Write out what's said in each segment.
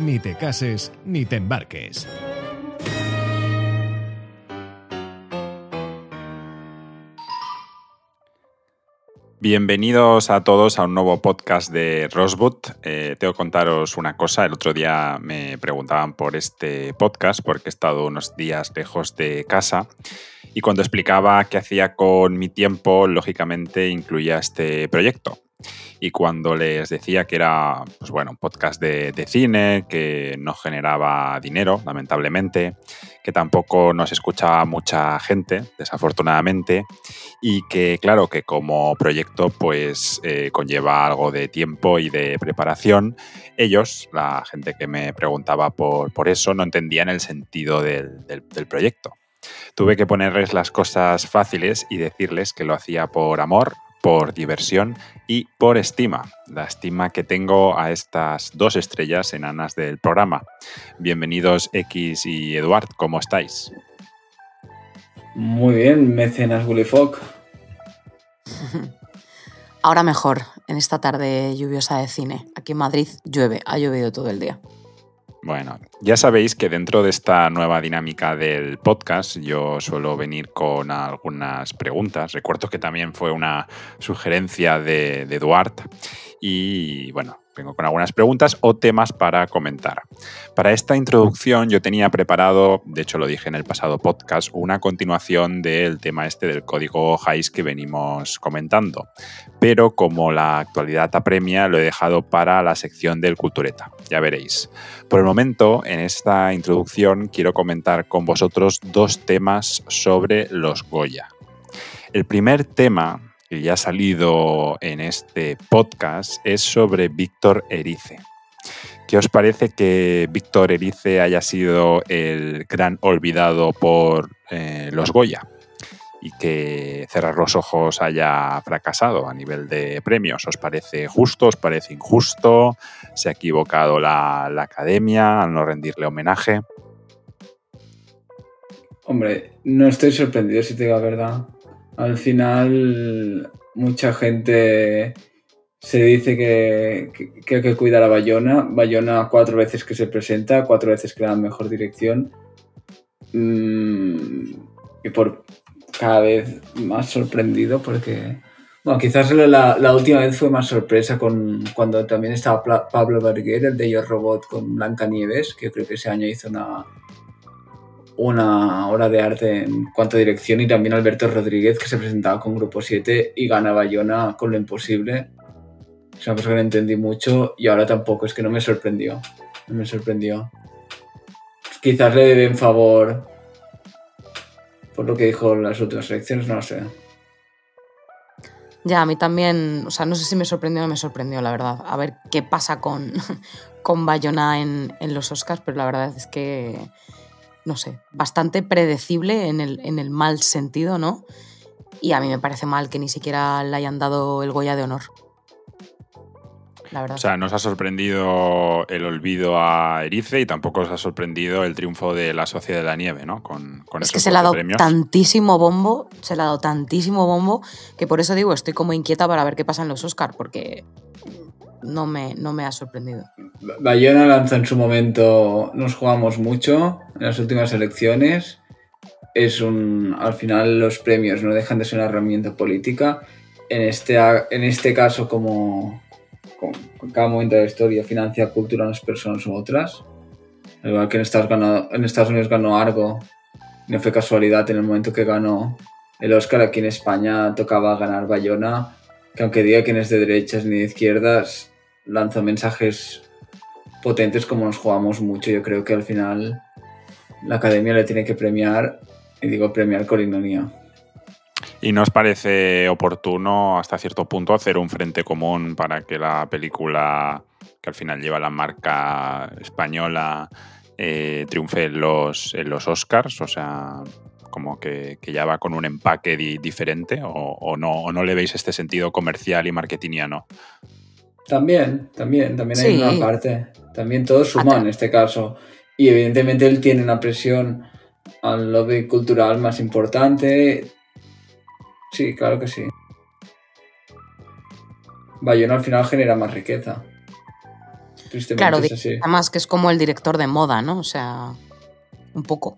Ni te cases ni te embarques. Bienvenidos a todos a un nuevo podcast de Rosewood. Eh, tengo que contaros una cosa. El otro día me preguntaban por este podcast porque he estado unos días lejos de casa y cuando explicaba qué hacía con mi tiempo, lógicamente incluía este proyecto. Y cuando les decía que era pues bueno, un podcast de, cine, que no generaba dinero, lamentablemente, que tampoco nos escuchaba mucha gente, desafortunadamente, y que claro que como proyecto pues eh, conlleva algo de tiempo y de preparación, ellos, la gente que me preguntaba por, por eso, no entendían el sentido del, del, del proyecto. Tuve que ponerles las cosas fáciles y decirles que lo hacía por amor, por diversión y por estima, la estima que tengo a estas dos estrellas enanas del programa. Bienvenidos X y Eduard, ¿cómo estáis? Muy bien, mecenas Bullyfog. Ahora mejor, en esta tarde lluviosa de cine. Aquí en Madrid llueve, ha llovido todo el día. Bueno, ya sabéis que dentro de esta nueva dinámica del podcast yo suelo venir con algunas preguntas. Recuerdo que también fue una sugerencia de, de Duarte y bueno, vengo con algunas preguntas o temas para comentar. Para esta introducción yo tenía preparado, de hecho lo dije en el pasado podcast, una continuación del tema este del código HAIS que venimos comentando. Pero como la actualidad apremia, lo he dejado para la sección del Cultureta. Ya veréis. Por el momento, en esta introducción quiero comentar con vosotros dos temas sobre los Goya. El primer tema que ya ha salido en este podcast es sobre Víctor Erice. ¿Qué os parece que Víctor Erice haya sido el gran olvidado por eh, los Goya? Y que cerrar los ojos haya fracasado a nivel de premios. ¿Os parece justo? ¿Os parece injusto? ¿Se ha equivocado la, la academia al no rendirle homenaje? Hombre, no estoy sorprendido si te digo la verdad. Al final, mucha gente se dice que, hay que cuidar a Bayona. Bayona cuatro veces que se presenta, cuatro veces que da mejor dirección. Mm, y por cada vez más sorprendido porque... Bueno, quizás la, última vez fue más sorpresa con cuando también estaba Pablo Berguer, el de Yo Robot, con Blanca Nieves, que creo que ese año hizo una, una obra de arte en cuanto a dirección y también Alberto Rodríguez que se presentaba con Grupo 7 y gana Bayona con lo imposible. Es una cosa que no entendí mucho y ahora tampoco, es que no me sorprendió. No me sorprendió. Quizás le deben favor por lo que dijo las últimas elecciones, no lo sé. Ya, a mí también, o sea, no sé si me sorprendió o no me sorprendió, la verdad. A ver qué pasa con, con Bayona en, en los Oscars, pero la verdad es que no sé, bastante predecible en el, en el mal sentido, ¿no? Y a mí me parece mal que ni siquiera le hayan dado el Goya de honor. La verdad. O sea, nos ha sorprendido el olvido a Erice y tampoco os ha sorprendido el triunfo de la Sociedad de la Nieve, ¿no? Con, con es que se le ha dado premios. tantísimo bombo, se le ha dado tantísimo bombo, que por eso digo, estoy como inquieta para ver qué pasa en los Oscars, porque no me, no me ha sorprendido. Bayona lanzó en su momento Nos jugamos mucho en las últimas elecciones. Es un. Al final, los premios no dejan de ser una herramienta política. En este, en este caso, como, como en cada momento de la historia, financia cultura a unas personas u otras. Al igual que en Estados, ganó, en Estados Unidos ganó Argo. No fue casualidad en el momento que ganó el Oscar aquí en España tocaba ganar Bayona, que aunque diga que no es de derechas ni de izquierdas, lanza mensajes potentes como nos jugamos mucho. Yo creo que al final la academia le tiene que premiar, y digo premiar con ironía. ¿Y nos parece oportuno hasta cierto punto hacer un frente común para que la película que al final lleva la marca española, eh, triunfe en los, en los Oscars, o sea, como que, ya va con un empaque diferente o, no, o no le veis este sentido comercial y marketingiano. También, también, también hay una parte. También todo suma en este caso. Y evidentemente él tiene una presión al lobby cultural más importante. Sí, claro que sí. Bayona al final genera más riqueza. claro, además que es como el director de moda, ¿no? O sea, un poco.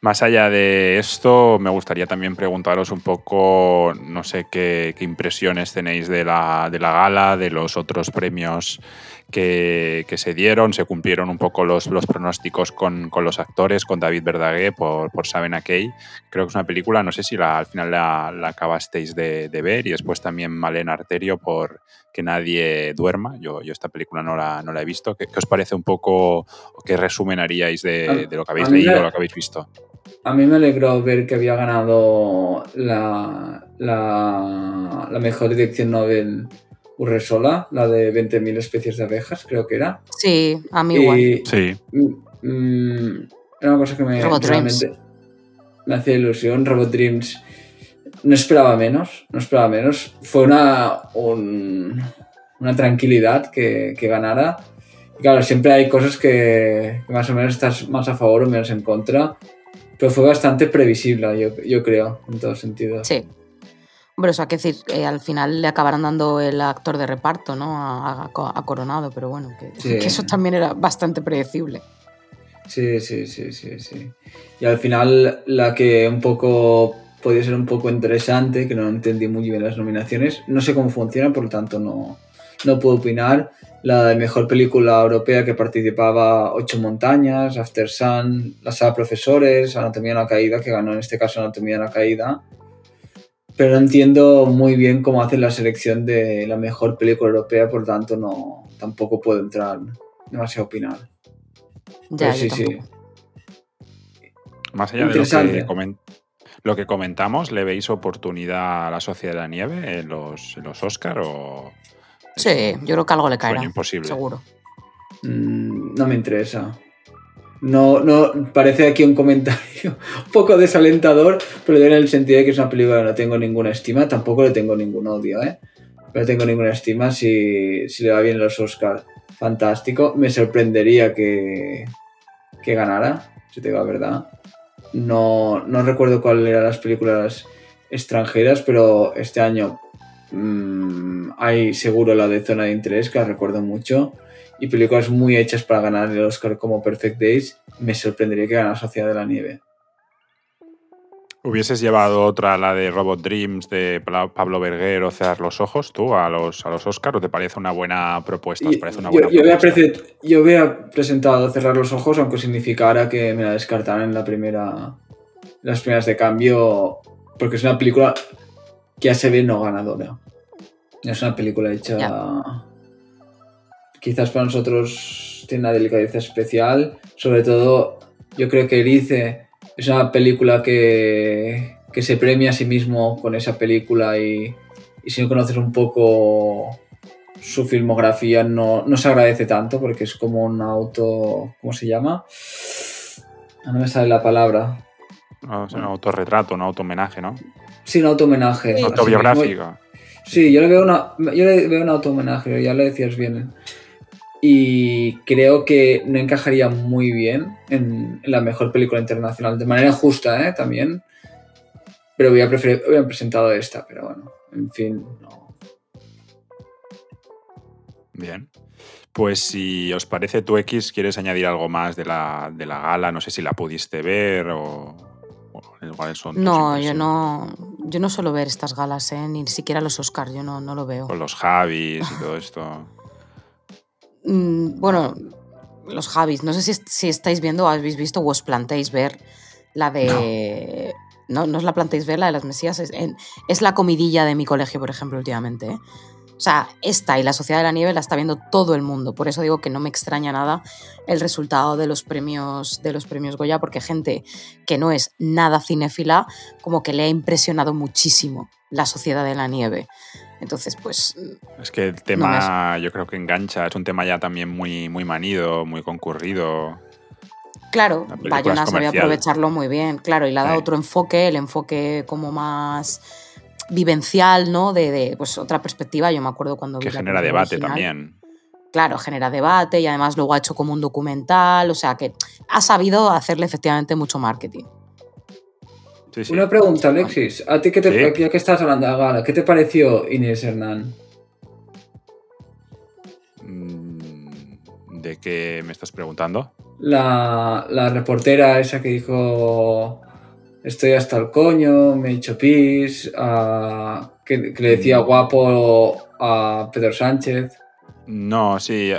Más allá de esto, me gustaría también preguntaros un poco, no sé qué, impresiones tenéis de la, de la, gala, de los otros premios que, se dieron. Se cumplieron un poco los, los pronósticos con, los actores, con David Verdaguer por, por Saben a Creo que es una película, no sé si la, al final la, acabasteis de, ver, y después también Malena Arterio por Que nadie duerma. Yo, yo esta película no la, no la he visto. ¿Qué, os parece un poco, qué resumen haríais de, lo que habéis leído o lo que habéis visto? A mí me alegró ver que había ganado la, la, la mejor dirección Nobel Urresola, la de 20.000 especies de abejas, creo que era. Sí, a mí igual. Sí. Mm, mm, era una cosa que me, realmente me hacía ilusión. Robot Dreams no esperaba menos, no esperaba menos. Fue una, una tranquilidad que, ganara. claro, siempre hay cosas que, más o menos estás más a favor o menos en contra. Pero fue bastante previsible, yo, yo creo, en todo sentido. Sí, Hombre, o sea, que decir, eh, al final le acabarán dando el actor de reparto, ¿no? A, Coronado, pero bueno, que, eso también era bastante predecible. Sí, sí, sí, sí, sí. Y al final la que un poco podía ser un poco interesante, que no entendí muy bien las nominaciones, no sé cómo funciona, por lo tanto no, no puedo opinar. La de mejor película europea que participaba Ocho Montañas, After Sun, La Sala Profesores, Anatomía de la Caída, que ganó en este caso Anatomía de la Caída pero no entiendo muy bien cómo hacen la selección de la mejor película europea, por tanto no tampoco puedo entrar demasiado a opinar. Ya, sí, sí. Más allá de lo que, lo que, comentamos, ¿le veis oportunidad a la Sociedad de la Nieve en los, en los Oscar o...? Sí, yo creo que algo le caerá. Imposible. Seguro. Mm, no me interesa. No, no, parece aquí un comentario un poco desalentador, pero en el sentido de que es una película que no tengo ninguna estima, tampoco le tengo ningún odio, ¿eh? No tengo ninguna estima si, le va bien los Oscars. Fantástico. Me sorprendería que, que ganara, si te digo la verdad. No, no recuerdo cuáles eran las películas extranjeras, pero este año mm, hay seguro la de Zona de Interés, que recuerdo mucho y películas muy hechas para ganar el Oscar como Perfect Days, me sorprendería que ganara Sociedad de la Nieve. ¿Hubieses llevado otra, la de Robot Dreams de Pablo Berger o Cerrar los Ojos, tú, a los, a los Oscar? ¿O te parece una buena propuesta? yo, Había presentado Cerrar los Ojos, aunque significara que me la descartaran en la primera, las primeras de cambio, porque es una película que ya se ve no ganadora. Es una película hecha quizás para nosotros tiene una delicadeza especial. Sobre todo, yo creo que Erice es una película que, se premia a sí mismo con esa película y, si no conoces un poco su filmografía no, se agradece tanto porque es como un auto, ¿cómo se llama? No me sale la palabra. es un autorretrato, un auto homenaje, ¿no? Sí, un auto homenaje. Autobiográfico. Sí, yo le veo una, yo le veo un auto homenaje, ya lo decías bien y creo que no encajaría muy bien en, la mejor película internacional, de manera justa ¿eh? también, pero hubiera, hubiera presentado esta, pero bueno, en fin, no. Bien. Pues si os parece, tú X, ¿quieres añadir algo más de la, de la gala? No sé si la pudiste ver o, son No, yo no, yo no suelo ver estas galas, ¿eh? ni siquiera los Oscars, yo no, no lo veo. Con los Javis y todo esto. Mm, bueno, los Javis, no sé si, estáis viendo o habéis visto o os planteáis ver la de... No. no, os la planteáis ver, la de las Mesías. Es, la comidilla de mi colegio, por ejemplo, últimamente. ¿eh? O sea, esta y la Sociedad de la Nieve la está viendo todo el mundo. Por eso digo que no me extraña nada el resultado de los premios, de los premios Goya, porque gente que no es nada cinéfila, como que le ha impresionado muchísimo la Sociedad de la Nieve. Entonces, pues... Es que el tema yo creo que engancha, es un tema ya también muy, muy manido, muy concurrido. Claro, Bayona sabía aprovecharlo muy bien, claro, y le ha dado otro enfoque, el enfoque como más vivencial, ¿no? De, pues otra perspectiva, yo me acuerdo cuando... Que genera debate también. Claro, genera debate y además luego ha hecho como un documental, o sea que ha sabido hacerle efectivamente mucho marketing. Una pregunta, Alexis. ¿A ti qué te, ya que estás hablando de Gala, qué te pareció Inés Hernán? Mm, ¿De qué me estás preguntando? La, reportera esa que dijo estoy hasta el coño, me he hecho pis, que, le decía mm. guapo a Pedro Sánchez. No, sí,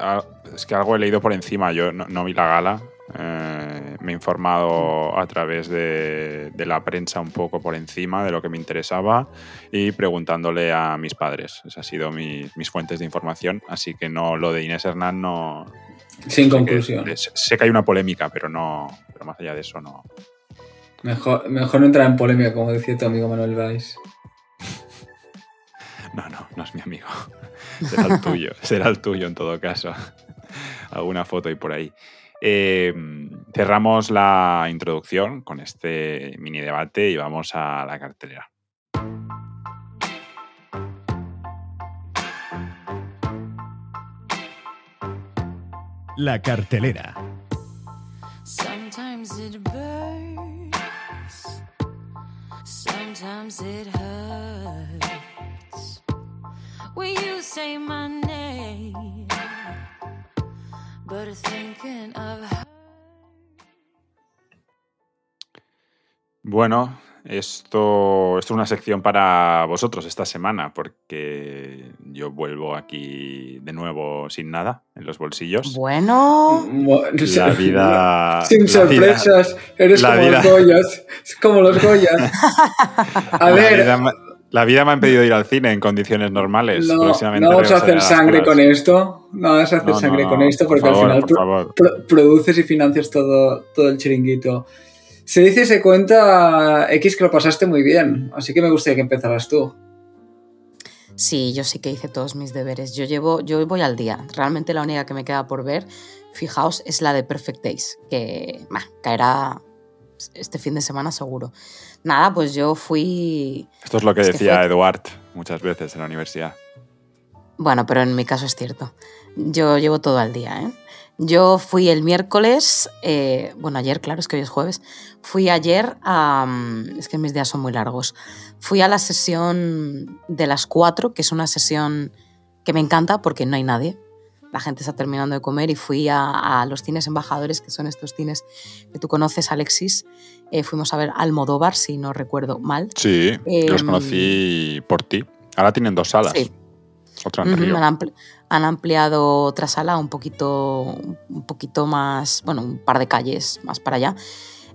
es que algo he leído por encima, yo no vi la gala, eh, me he informado a través de, la prensa un poco por encima de lo que me interesaba y preguntándole a mis padres. Esas han sido mis fuentes de información, así que no lo de Inés Hernán no... Sin conclusión. sé que hay una polémica, pero no, pero más allá de eso no. Mejor, mejor no entrar en polémica, como decía tu amigo Manuel Valls. no, no, no es mi amigo. Será el tuyo, será el tuyo en todo caso. Alguna foto y por ahí. Eh, cerramos la introducción con este mini debate y vamos a la cartelera. La cartelera. Sometimes it burns, sometimes it hurts. When you say my name. Bueno, esto, es una sección para vosotros esta semana, porque yo vuelvo aquí de nuevo sin nada en los bolsillos. Bueno, la vida. Sin sorpresas, eres como los Goyas. como los Goyas. A ver. La vida me ha impedido ir al cine en condiciones normales. No, no vamos a hacer sangre con esto. No vas a hacer sangre con esto porque al final produces y financias todo, todo el chiringuito. Se dice y se cuenta X que lo pasaste muy bien, así que me gustaría que empezaras tú. Sí, yo sí que hice todos mis deberes. Yo llevo, yo voy al día. Realmente la única que me queda por ver, fijaos, es la de Perfect Days, que caerá este fin de semana seguro. Nada, pues yo fui... Esto es lo que decía Eduard muchas veces en la universidad. Bueno, pero en mi caso es cierto. Yo llevo todo al día, ¿eh? Yo fui el miércoles, eh, bueno, ayer, claro, es que hoy es jueves, fui ayer a... Mm, es que mis días son muy largos. Fui a la sesión de las cuatro, que es una sesión que me encanta porque no hay nadie la gente está terminando de comer y fui a, los cines embajadores, que son estos cines que tú conoces, Alexis. Eh, fuimos a ver Almodóvar, si no recuerdo mal. Sí, los em, conocí por ti. Ahora tienen dos salas. Sí. Otra han, ampliado otra sala un poquito, un poquito más, bueno, un par de calles más para allá,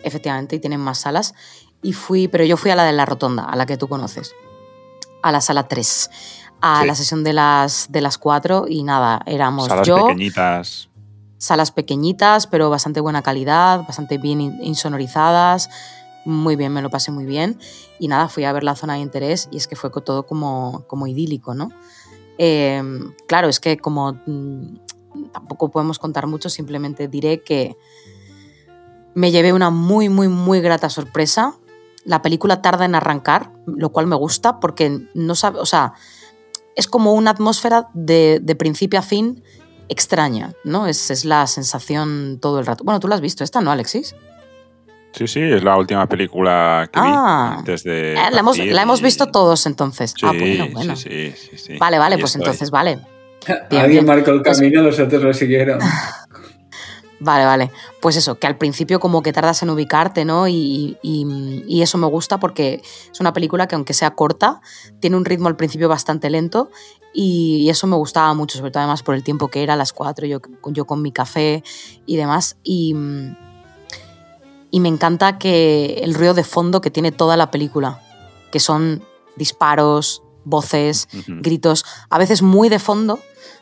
efectivamente, y tienen más salas. Y fui, pero yo fui a la de la rotonda, a la que tú conoces, a la sala 3 a la sesión de las, de las cuatro y nada, éramos salas yo. pequeñitas. Salas pequeñitas, pero bastante buena calidad, bastante bien insonorizadas. Muy bien, me lo pasé muy bien. Y nada, fui a ver la zona de interés y es que fue todo como, como idílico, ¿no? Em, claro, es que como mm, tampoco podemos contar mucho, simplemente diré que me llevé una muy, muy, muy grata sorpresa. La película tarda en arrancar, lo cual me gusta porque no sabe, o sea, es como una atmósfera de, principio a fin extraña, ¿no? Es, es, la sensación todo el rato. Bueno, tú la has visto esta, ¿no, Alexis? Sí, sí, es la última película que vi ah. antes de. Eh, la, hemos, visto todos entonces. Sí, ah, bueno, bueno. Sí, sí, sí, Vale, vale, pues entonces vale. Alguien marcó el pues camino, los otros lo siguieron. Vale, vale. Pues eso, que al principio como que tardas en ubicarte, ¿no? Y, eso me gusta porque es una película que aunque sea corta, tiene un ritmo al principio bastante lento y, eso me gustaba mucho, sobre todo además por el tiempo que era, a las cuatro, yo, yo con mi café y demás. Y, y me encanta que el ruido de fondo que tiene toda la película, que son disparos, voces, gritos, a veces muy de fondo,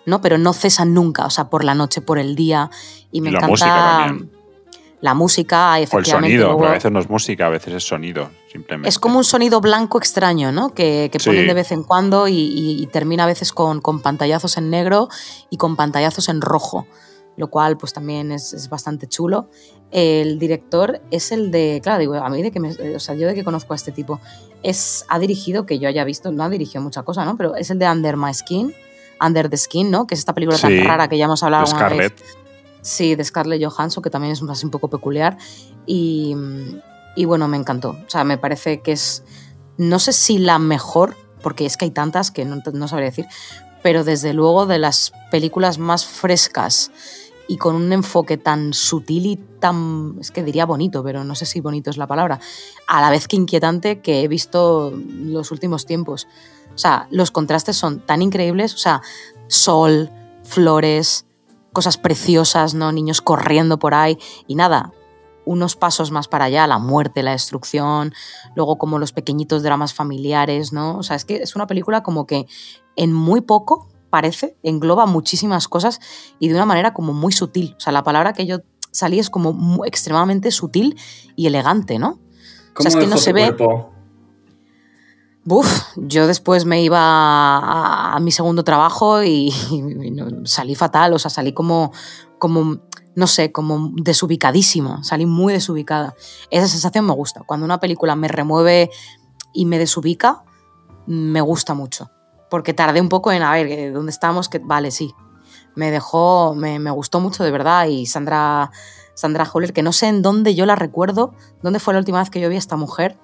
¿no? Pero no cesan nunca, o sea, por la noche, por el día. Y me encanta. La música, La música, O el efectivamente. sonido, luego- a veces no es música, a veces es sonido, simplemente. es como un sonido blanco extraño, ¿no? Que, que Sí. ponen de vez en cuando y, y- y termina a veces con, con pantallazos en negro y con pantallazos en rojo, lo cual pues también es, es bastante chulo. El director es el de, claro, digo, a mí de que me, o sea, yo de que conozco a este tipo, es, ha dirigido, que yo haya visto, no ha dirigido mucha cosa, ¿no? Pero es el de Under My Skin, Under the Skin, ¿no? Que es esta película Sí, tan rara que ya hemos hablado alguna vez. Scarlett. Sí, de Scarlett Johansson, que también es un- poco peculiar. Y, y bueno, me encantó. O sea, me parece que es, no sé si la mejor, porque es que hay tantas que no, no sabré decir, pero desde luego de las películas más frescas y con un enfoque tan sutil y tan, es que diría bonito, pero no sé si bonito es la palabra, a la vez que inquietante que he visto los últimos tiempos. O sea, los contrastes son tan increíbles, o sea, sol, flores, cosas preciosas, ¿no? Niños corriendo por ahí y nada, unos pasos más para allá, la muerte, la destrucción, luego como los pequeñitos dramas familiares, ¿no? O sea, es que es una película como que en muy poco, parece, engloba muchísimas cosas y de una manera como muy sutil. O sea, la palabra que yo salí es como extremadamente sutil y elegante, ¿no? ¿Cómo es que no se ve-? Buf, yo después me iba a, a mi segundo trabajo y, y no- salí fatal, o sea, salí como, como, no sé, como desubicadísima, salí muy desubicada. Esa sensación me gusta. Cuando una película me remueve y me desubica, me gusta mucho. Porque tardé un poco en, a ver, eh, ¿dónde estamos? Que, vale, sí. Me dejó, me, me gustó mucho de verdad y Sandra, Sandra Hüller, que no sé en dónde yo la recuerdo, dónde fue la última vez que yo vi a esta mujer,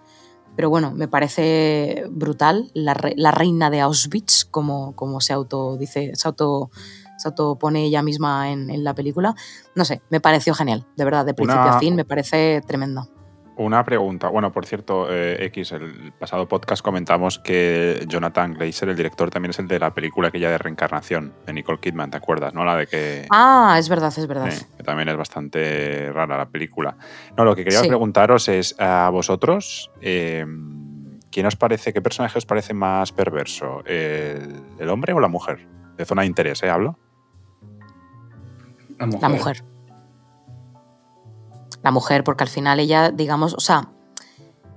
pero bueno, me parece brutal, la, re- la reina de Auschwitz, como, como se auto dice, se auto se autopone ella misma en, en la película. No sé, me pareció genial, de verdad, de principio Una- a fin, me parece tremenda. Una pregunta. Bueno, por cierto, eh, X, el pasado podcast comentamos que Jonathan Glazer, el director, también es el de la película aquella de reencarnación de Nicole Kidman, ¿te acuerdas? ¿No? La de que, Ah, es verdad, es verdad. eh, que también es bastante rara la película. No, lo que quería Sí. preguntaros es a vosotros, eh, ¿quién os parece, qué personaje os parece más perverso? ¿El, el hombre o la mujer? De zona de interés, ¿eh? Hablo. La mujer. La mujer. La mujer, porque al final ella, digamos, o sea,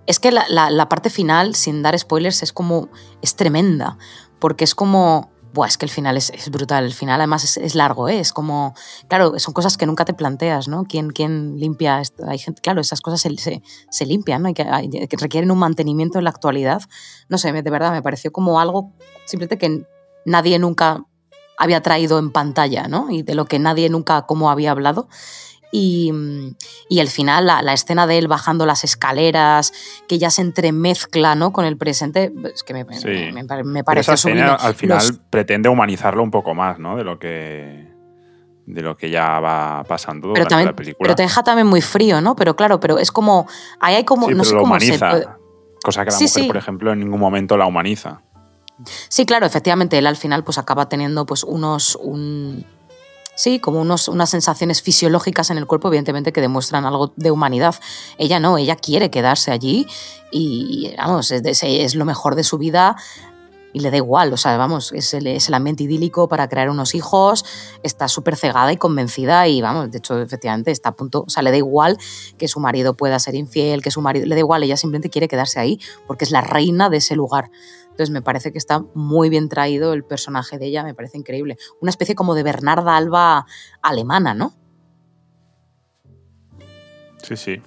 es que la, parte final, sin dar spoilers, es como, es tremenda, porque es como, buah, es que el final es, brutal, el final además es, largo, ¿eh? es como, claro, son cosas que nunca te planteas, ¿no? ¿Quién, quién limpia esto? Hay gente, claro, esas cosas se, se, limpian, ¿no? Hay que, hay- que requieren un mantenimiento en la actualidad. No sé, de verdad, me pareció como algo simplemente que nadie nunca había traído en pantalla, ¿no? Y de lo que nadie nunca como había hablado. Y, mm, y el final, la, la escena de él bajando las escaleras, que ya se entremezcla ¿no? con el presente, es que me, Sí. me, me me Pero esa escena al final Los- pretende humanizarlo un poco más, ¿no? De lo que de lo que ya va pasando pero, durante también, la película. pero te deja también muy frío, ¿no? Pero claro, pero es como. Ahí hay como. Sí, no pero sé lo cómo se humaniza. Cosa que la Sí, mujer, por ejemplo, en ningún momento la humaniza. Sí, claro, efectivamente, él al final pues acaba teniendo pues unos. Un, sí, como unos, unas sensaciones fisiológicas en el cuerpo, evidentemente, que demuestran algo de humanidad. Ella no, ella quiere quedarse allí y, vamos, es, es lo mejor de su vida y le da igual, o sea, vamos, es el, es el ambiente idílico para crear unos hijos, está súper cegada y convencida y, vamos, de hecho, efectivamente, está a punto, o sea, le da igual que su marido pueda ser infiel, que su marido, le da igual, ella simplemente quiere quedarse ahí porque es la reina de ese lugar. Entonces me parece que está muy bien traído el personaje de ella, me parece increíble. Una especie como de Bernarda Alba alemana, ¿no? Sí, sí.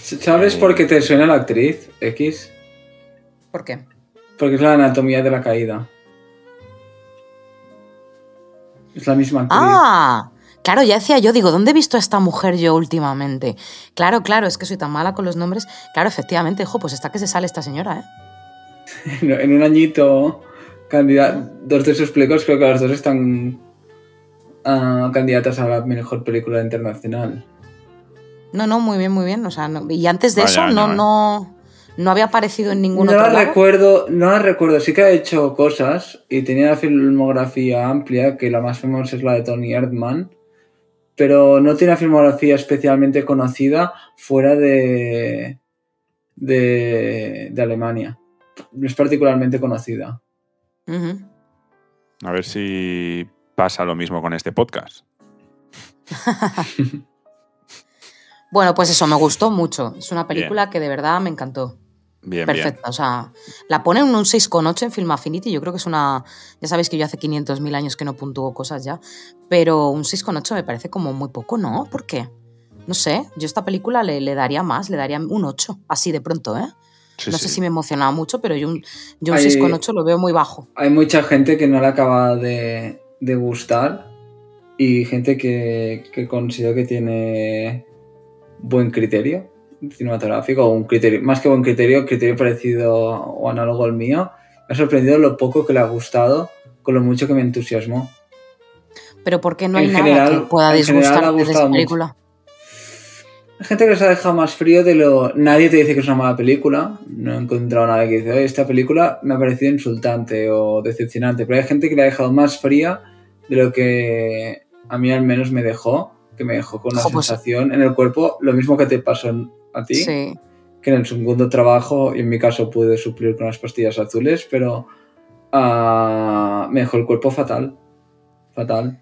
¿Sabes Eh, por qué te suena la actriz X? ¿Por qué? Porque es la anatomía de la caída. Es la misma actriz. Ah, claro, ya decía yo, digo, ¿dónde he visto a esta mujer yo últimamente? Claro, claro, es que soy tan mala con los nombres. Claro, efectivamente, hijo, pues está que se sale esta señora, ¿eh? En, un añito, dos de sus películas, creo que las dos están ah, candidatas a la mejor película internacional. No, no, muy bien, muy bien. O sea, no- y antes de Vaya eso no, no, no había aparecido en ningún No otro la lado. recuerdo, no la recuerdo. Sí que ha hecho cosas y tenía una filmografía amplia, que la más famosa es la de Tony Erdmann, pero no tiene una filmografía especialmente conocida fuera de, de, de Alemania. No es particularmente conocida. A ver si pasa lo mismo con este podcast. Bueno, pues eso, me gustó mucho. Es una película que de verdad me encantó. Bien, Perfecta, o sea, la ponen un 6,8 en Film Affinity, yo creo que es una, ya sabéis que yo hace 500.000 años que no puntúo cosas ya, pero un 6,8 me parece como muy poco, ¿no? ¿Por qué? No sé, yo esta película le, le daría más, le daría un 8, así de pronto, ¿eh? Sí, no sé sí. si me emocionaba mucho, pero yo un, yo un Hay- 6,8 lo veo muy bajo. Hay mucha gente que no le acaba de, de gustar y gente que, que considero que tiene buen criterio cinematográfico o un criterio, más que buen criterio, criterio parecido o análogo al mío. Me ha sorprendido lo poco que le ha gustado con lo mucho que me entusiasmó. Pero ¿por qué no hay En nada general- que pueda disgustarte de esta gustado mucho. Gente que se ha dejado más frío de lo... Nadie te dice que es una mala película. No he encontrado nada que dice, "Oye, esta película me ha parecido insultante o decepcionante. Pero hay gente que la ha dejado más fría de lo que a mí al menos me dejó. Que me dejó con una Jo, pues- sensación en el cuerpo, lo mismo que te pasó a ti. Sí. Que en el segundo trabajo, y en mi caso pude suplir con las pastillas azules, pero ah, me dejó el cuerpo fatal. Fatal.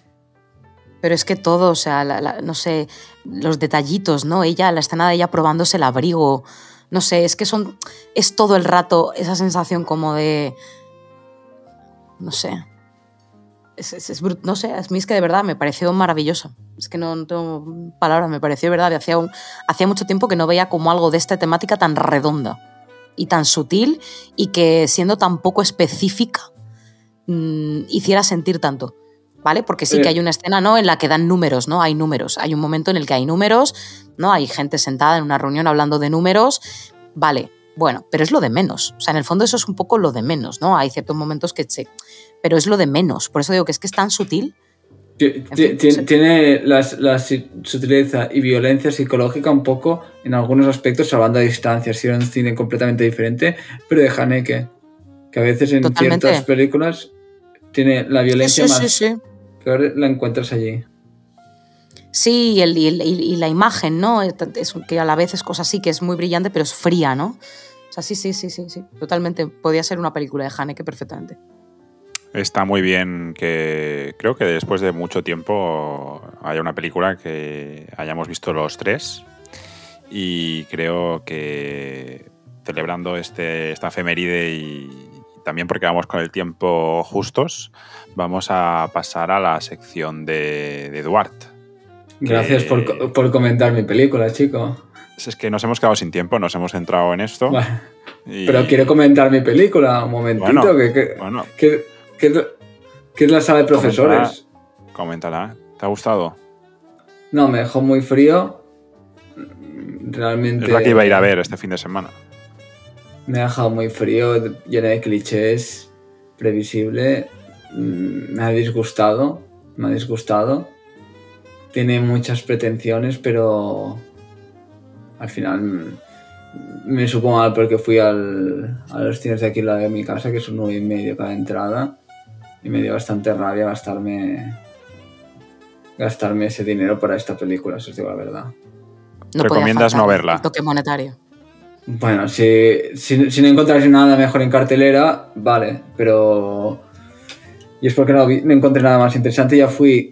Pero es que todo, o sea, la- la- no sé, los detallitos, ¿no? Ella, la escena de ella probándose el abrigo, no sé, es que son, es todo el rato esa sensación como de, no sé, es, es- no sé, a mí es que de verdad me pareció maravilloso. Es que no, tengo palabras, me pareció de verdad, hacía, hacía mucho tiempo que no veía como algo de esta temática tan redonda y tan sutil y que siendo tan poco específica mm, hiciera sentir tanto. ¿Vale? Porque sí Eh. que hay una escena, ¿no? En la que dan números, ¿no? Hay números. Hay un momento en el que hay números, ¿no? Hay gente sentada en una reunión hablando de números. Vale, bueno, pero es lo de menos. O sea, en el fondo eso es un poco lo de menos, ¿no? Hay ciertos momentos que sí, pero es lo de menos. Por eso digo que es que es tan sutil. Fin. Tiene las- la sutileza y violencia psicológica un poco en algunos aspectos, salvando a distancia, si era un cine completamente diferente, pero de Haneke, que a veces en Totalmente. ciertas películas tiene la violencia sí, más sí, sí. Peor, la encuentras allí. Sí, y, el- y el- y- y la imagen, ¿no? Es, que a la vez es cosa así, que es muy brillante, pero es fría, ¿no? O sea, sí, sí, sí, sí, sí. Totalmente. Podía ser una película de Haneke perfectamente. Está muy bien que creo que después de mucho tiempo haya una película que hayamos visto los tres y creo que celebrando este, esta efeméride y también porque vamos con el tiempo justos, vamos a pasar a la sección de, de Duarte. Gracias Que- por, por comentar mi película, chico. Es que nos hemos quedado sin tiempo, nos hemos centrado en esto. Bueno, y- Pero quiero comentar mi película, un momentito. Bueno, que, que- Bueno, que- que es la- sala de profesores. coméntala. ¿Te ha gustado? No, me dejó muy frío. Realmente. Es la que iba a ir a ver este fin de semana. Me ha dejado muy frío, llena de clichés, previsible. Mm, Me ha disgustado, me ha disgustado. Tiene muchas pretensiones, pero al final mm, me supo mal porque fui al, a los cines de aquí al lado de mi casa, que son nueve y medio cada entrada, y me dio bastante rabia gastarme gastarme ese dinero para esta película, si os digo la verdad. No Recomiendas no verla. el toque monetario. Bueno, si, si, si no encontráis nada mejor en cartelera, vale, pero. Y es porque no, vi- no encontré nada más interesante. Ya fui.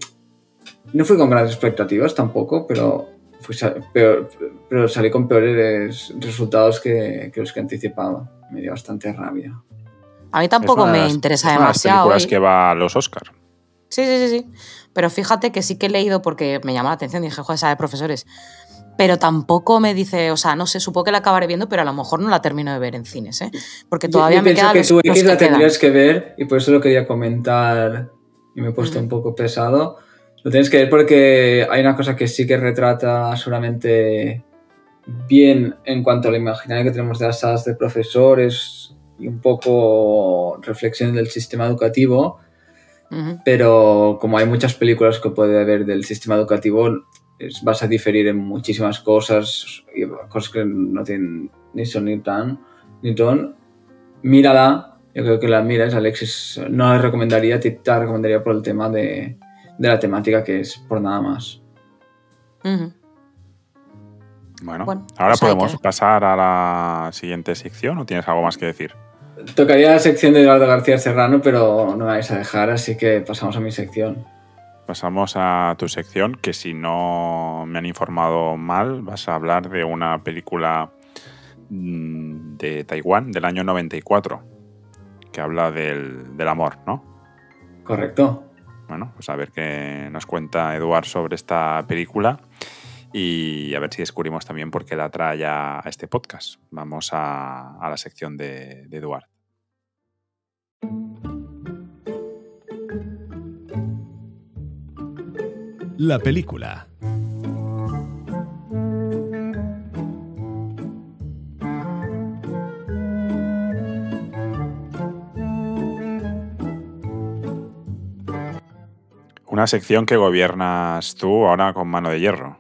No fui con grandes expectativas tampoco, pero, fui peor- pero salí con peores resultados que, que los que anticipaba. Me dio bastante rabia. A mí tampoco una me las- interesa es una de las demasiado. películas ¿eh? que va a los Oscar. Sí, sí, sí, sí. Pero fíjate que sí que he leído porque me llama la atención. Dije, joder, esa de profesores. Pero tampoco me dice, o sea, no sé, supongo que la acabaré viendo, pero a lo mejor no la termino de ver en cines, ¿eh? Porque Yo- todavía yo, me pienso quedan que los, tú X que la quedan. tendrías que ver y por eso lo quería comentar y me he puesto un poco pesado. Lo tienes que ver porque hay una cosa que sí que retrata solamente bien en cuanto al imaginario que tenemos de las salas de profesores y un poco reflexión del sistema educativo, pero como hay muchas películas que puede haber del sistema educativo, es- vas a diferir en muchísimas cosas, y cosas que no tienen ni son ni tan, ni ton. Mírala, yo creo que la mires, Alexis, no la recomendaría, te te la recomendaría por el tema de, de la temática que es, por nada más. Ujú. Bueno, Bueno, ahora pues podemos pasar a la siguiente sección o tienes algo más que decir. Tocaría la sección de Eduardo García Serrano, pero no me vais a dejar, así que pasamos a mi sección. Pasamos a tu sección, que si no me han informado mal, vas a hablar de una película mm, de Taiwán del año 94, que habla del, del amor, ¿no? Correcto. Bueno, pues a ver qué nos cuenta Eduard sobre esta película y a ver si descubrimos también por qué la trae a, este podcast. Vamos a, la sección de, de Eduard. La película. Una sección que gobiernas tú ahora con mano de hierro.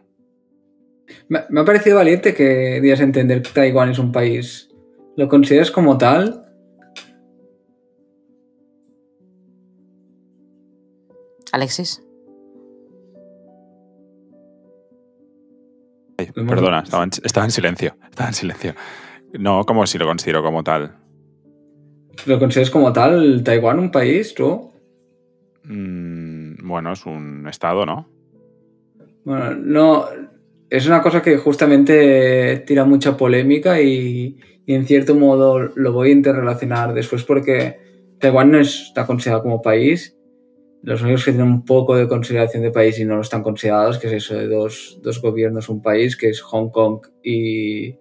Me, ha parecido valiente que digas entender que Taiwán es un país. ¿Lo consideras como tal? Alexis. Perdona, estaba en, silencio. Estaba en silencio. No, como si lo considero como tal. ¿Lo consideras como tal Taiwán un país, tú? Mm, bueno, es un estado, ¿no? Bueno, no, es una cosa que justamente tira mucha polémica y, en cierto modo lo voy a interrelacionar después porque Taiwán no está considerado como país. Los únicos que tienen un poco de consideración de país y no lo están considerados, que es eso de dos, dos gobiernos, un país, que es Hong Kong y,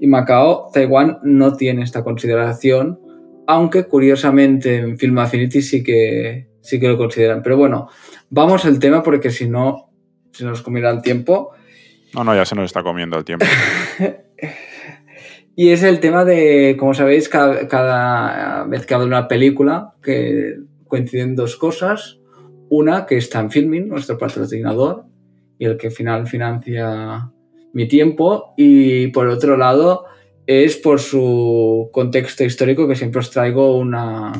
y Macao. Taiwán no tiene esta consideración, aunque curiosamente en Film Affinity sí que, sí que lo consideran. Pero bueno, vamos al tema porque si no se nos comerá el tiempo. No, no, ya se nos está comiendo el tiempo. y es el tema de, como sabéis, cada, vez que hablo de una película, que coinciden dos cosas. Una, que está en Filming, nuestro patrocinador, y el que al final financia mi tiempo. Y por otro lado, es por su contexto histórico, que siempre os traigo una,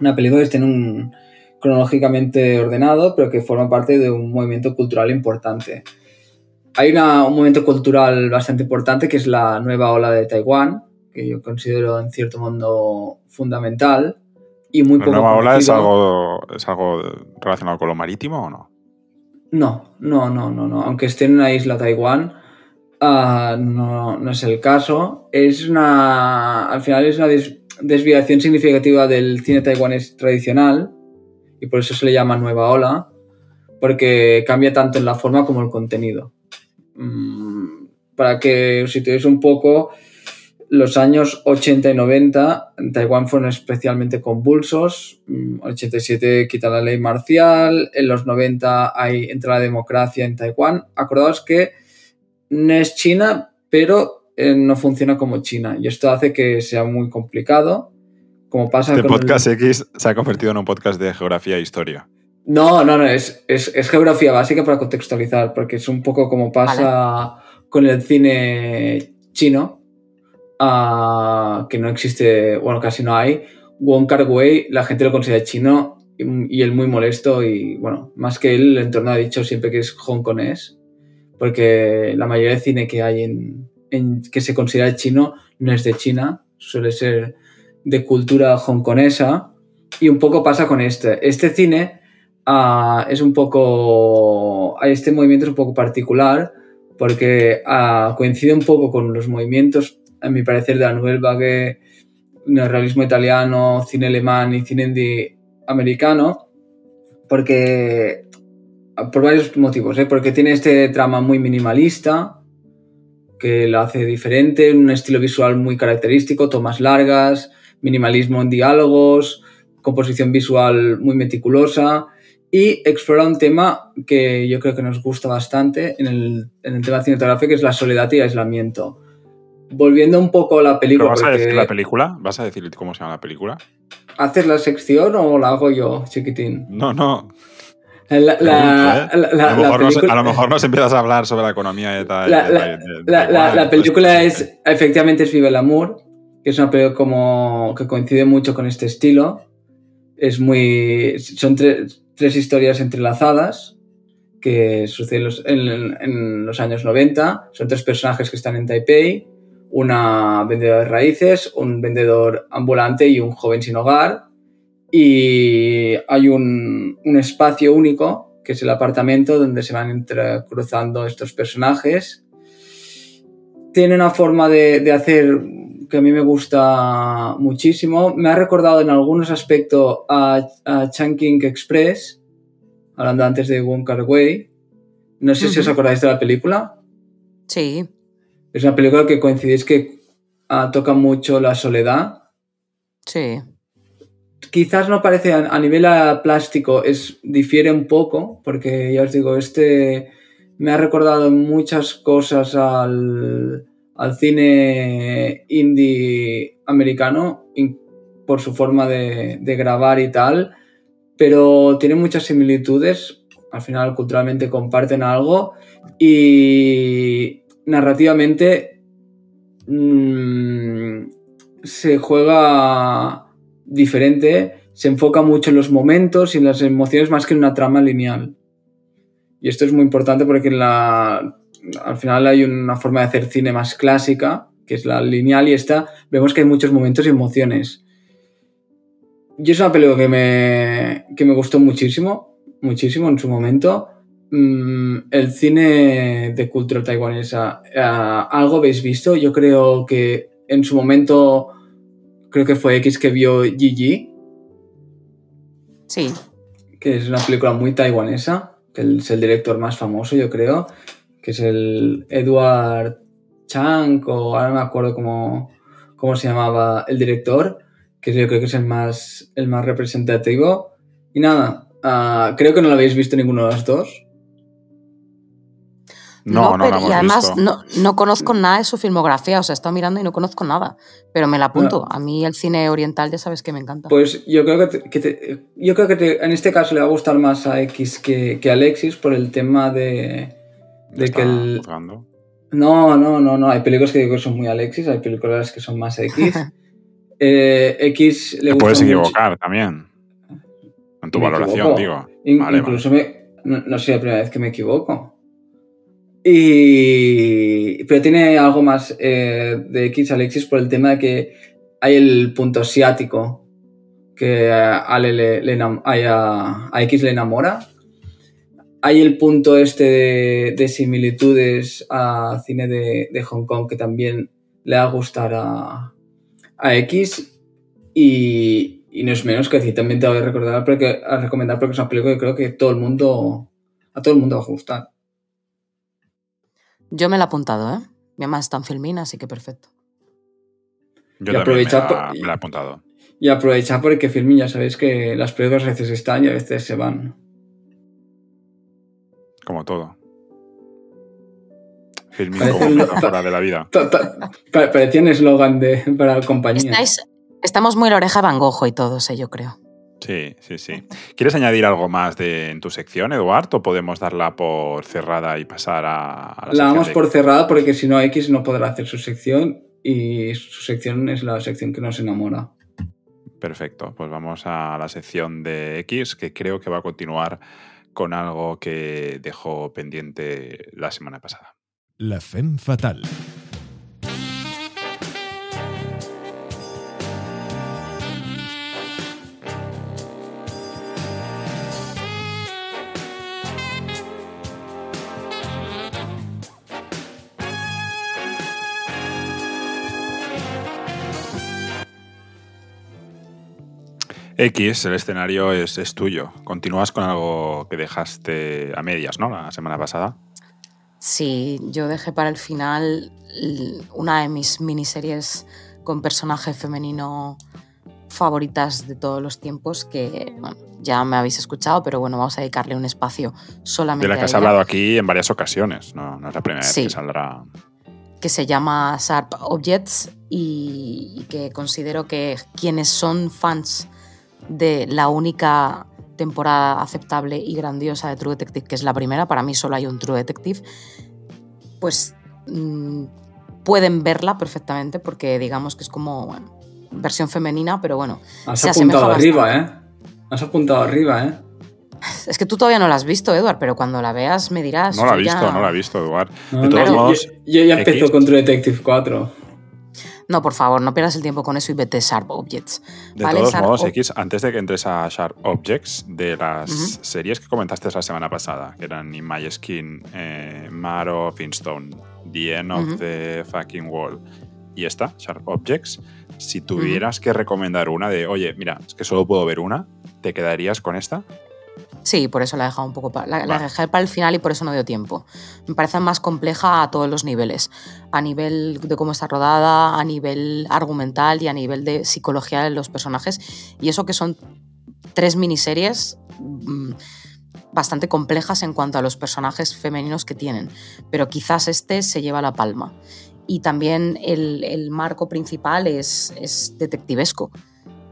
una película que esté en un cronológicamente ordenado, pero que forma parte de un movimiento cultural importante hay un momento cultural bastante importante que es la nueva ola de Taiwán, que yo considero en cierto modo fundamental y muy poco. ¿La nueva ola es algo, es algo relacionado con lo marítimo o no? No, no, no, no, no. Aunque esté en una isla Taiwán, ah, no, no, es el caso. Es una. Al final es una desviación significativa del cine taiwanés tradicional y por eso se le llama nueva ola, porque cambia tanto en la forma como el contenido. Mm, para que os situéis un poco, los años 80 y 90 en Taiwán fueron especialmente convulsos. En mm, 87 quita la ley marcial, en los 90 hay, entra la democracia en Taiwán. Acordaos que no es China, pero eh, no funciona como China y esto hace que sea muy complicado. Como pasa este podcast X se ha convertido en un podcast de geografía e historia. No, no, no, es, geografía básica para contextualizar, porque es un poco como pasa con el cine chino, ah, que no existe, bueno, casi no hay. Wong Kar Wai, la gente lo considera chino y, él muy molesto y, bueno, más que él, el entorno ha dicho siempre que es hongkonés, porque la mayoría de cine que hay en, que se considera chino no es de China, suele ser de cultura hongkonesa y un poco pasa con este. Este cine Ah, es un poco, este movimiento es un poco particular porque uh, coincide un poco con los movimientos, a mi parecer, de la Nouvelle Vague, neorrealismo italiano, cine alemán y cine indie americano, porque por varios motivos, ¿eh? porque tiene este trama muy minimalista, que lo hace diferente, un estilo visual muy característico, tomas largas, minimalismo en diálogos, composición visual muy meticulosa y explora un tema que yo creo que nos gusta bastante en el, en el tema cinematográfico, que es la soledad y aislamiento. Volviendo un poco a la película. ¿Vas a decir la película? ¿Vas a decir cómo se llama la película? ¿Haces la sección o la hago yo, chiquitín? No, no. La, la, a, lo mejor nos, a, lo mejor nos, empiezas a hablar sobre la economía de tal. La, película es, efectivamente, es Vive el Amor, que es una película como, que coincide mucho con este estilo. Es muy. Son tres historias entrelazadas que suceden en, los años 90. Son tres personajes que están en Taipei, una vendedora de raíces, un vendedor ambulante y un joven sin hogar. Y hay un, espacio único, que es el apartamento donde se van cruzando estos personajes. Tiene una forma de, hacer que a mí me gusta muchísimo. Me ha recordado en algunos aspectos a, a Chunking Express, hablando antes de Wong Kar Wai. No sé si os acordáis de la película. Sí. Es una película que coincidís que ah, toca mucho la soledad. Sí quizás no parece a, nivel plástico, es, difiere un poco, porque ya os digo, este me ha recordado muchas cosas al, cine indie americano por su forma de, grabar y tal, pero tiene muchas similitudes, al final culturalmente comparten algo y narrativamente mm, se juega diferente, se enfoca mucho en los momentos y en las emociones más que en una trama lineal. Y esto es muy importante porque al final hay una forma de hacer cine más clásica, que es la lineal, y esta vemos que hay muchos momentos y emociones. Y es una película que me, que me gustó muchísimo, muchísimo en su momento. Mm, el cine de cultura taiwanesa, eh, ¿algo habéis visto? Yo creo que en su momento creo que fue X que vio Gigi. Sí. Que es una película muy taiwanesa, que es el director más famoso, yo creo, que es el Edward Chang, o ahora me acuerdo cómo, cómo se llamaba el director, que yo creo que es el más, el más representativo. Y nada, ah, creo que no lo habéis visto ninguno de los dos. No, no, no, y además No, conozco nada de su filmografía, o sea, he estado mirando y no conozco nada, pero me la apunto. A mí el cine oriental ya sabes que me encanta. Pues yo creo que, yo creo que en este caso le va a gustar más a X que, que a Alexis por el tema de, de que el... No, no, no, no. Hay películas que digo que son muy Alexis, hay películas que son más X. eh, X le Te puedes equivocar también. En tu valoración, digo. incluso Me, no, no, sé la primera vez que me equivoco. Y, pero tiene algo más eh, de X Alexis por el tema de que hay el punto asiático que a, X le enamora. Hay el punto este de, similitudes a cine de, Hong Kong que también le va a gustar a, X. Y, no es menos que decir, también te voy a, recordar porque, a recomendar porque es una película que creo que todo el mundo, a todo el mundo va a gustar. Yo me la he apuntado, ¿eh? Mi mamá está en Filmin, así que perfecto. Yo y también me, la, he apuntado. Y aprovechar porque Filmin ya sabéis que las pruebas a veces están y a veces se van. Como todo. Filmin como de la vida. Parecía un eslogan para la compañía. estamos muy la oreja Van Gogh y todos, ¿eh? yo creo. Sí, sí, sí. ¿Quieres añadir algo más de, en tu sección, Eduard, o podemos darla por cerrada y pasar a, la, la damos por cerrada porque si no X no podrá hacer su sección y su sección es la sección que nos enamora. Perfecto, pues vamos a la sección de X que creo que va a continuar con algo que dejó pendiente la semana pasada. La FEM fatal. X, el escenario es, tuyo. Continúas con algo que dejaste a medias, ¿no? La semana pasada. Sí, yo dejé para el final una de mis miniseries con personaje femenino favoritas de todos los tiempos que ya me habéis escuchado, pero bueno, vamos a dedicarle un espacio solamente. De la que has hablado aquí en varias ocasiones, no, es la primera vez que saldrá. Que se llama Sharp Objects y que considero que quienes son fans de la única temporada aceptable y grandiosa de True Detective, que es la primera, para mí solo hay un True Detective, pues mm, pueden verla perfectamente porque digamos que es como versión femenina, pero bueno. Has apuntado arriba, ¿eh? Has apuntado arriba, ¿eh? Es que tú todavía no la has visto, Eduard, pero cuando la veas me dirás. No la he visto, no la he visto, Eduard. de todos modos. Yo, ya empezó con True Detective 4. No, por favor, no pierdas el tiempo con eso y vete Sharp Objects. De todos modos, X, antes de que entres a Sharp Objects, de las series que comentaste la semana pasada, que eran In My Skin, eh, Mar of Instone, The End of the Fucking World, y esta, Sharp Objects, si tuvieras que recomendar una de, oye, mira, es que solo puedo ver una, ¿te quedarías con esta? Sí, por eso la he dejado un poco para, la, dejé para el final y por eso no dio tiempo. Me parece más compleja a todos los niveles, a nivel de cómo está rodada, a nivel argumental y a nivel de psicología de los personajes. Y eso que son tres miniseries mm, bastante complejas en cuanto a los personajes femeninos que tienen, pero quizás este se lleva la palma. Y también el, marco principal es, es detectivesco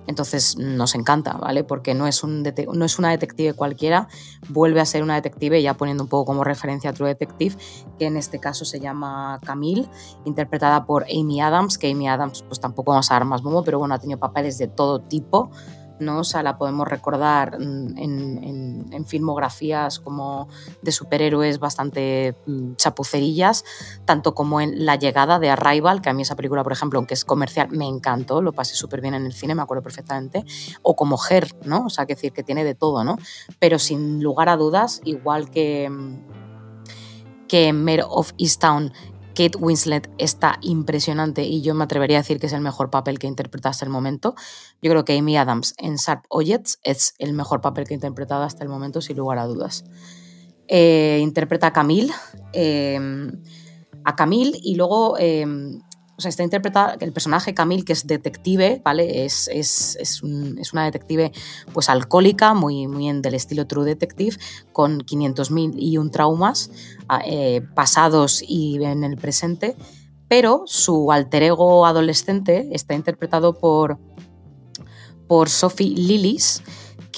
entonces nos encanta, ¿vale? Porque no es, un no es una detective cualquiera, vuelve a ser una detective, ya poniendo un poco como referencia a True Detective, que en este caso se llama Camille, interpretada por Amy Adams, que Amy Adams pues tampoco vamos a dar más momo, pero bueno, ha tenido papeles de todo tipo, ¿no? O sea, la podemos recordar mm, en, filmografías como de superhéroes bastante mm, chapucerillas, tanto como en La llegada de Arrival, que a mí esa película, por ejemplo, aunque es comercial, me encantó, lo pasé súper bien en el cine, me acuerdo perfectamente, o como Her, ¿no? O sea, que decir que tiene de todo, ¿no? Pero sin lugar a dudas, igual que mm, que Mayor of Easttown Kate Winslet está impresionante y yo me atrevería a decir que es el mejor papel que interpreta hasta el momento. Yo creo que Amy Adams en Sharp Objects es el mejor papel que ha interpretado hasta el momento, sin lugar a dudas. Eh, interpreta a Camille, eh, a Camille y luego eh, o sea, está interpretada, el personaje Camille, que es detective, ¿vale? Es, es, es, una detective pues alcohólica, muy, muy en del estilo True Detective, con 500.000 y un traumas eh, pasados y en el presente, pero su alter ego adolescente está interpretado por, por Sophie Lillis,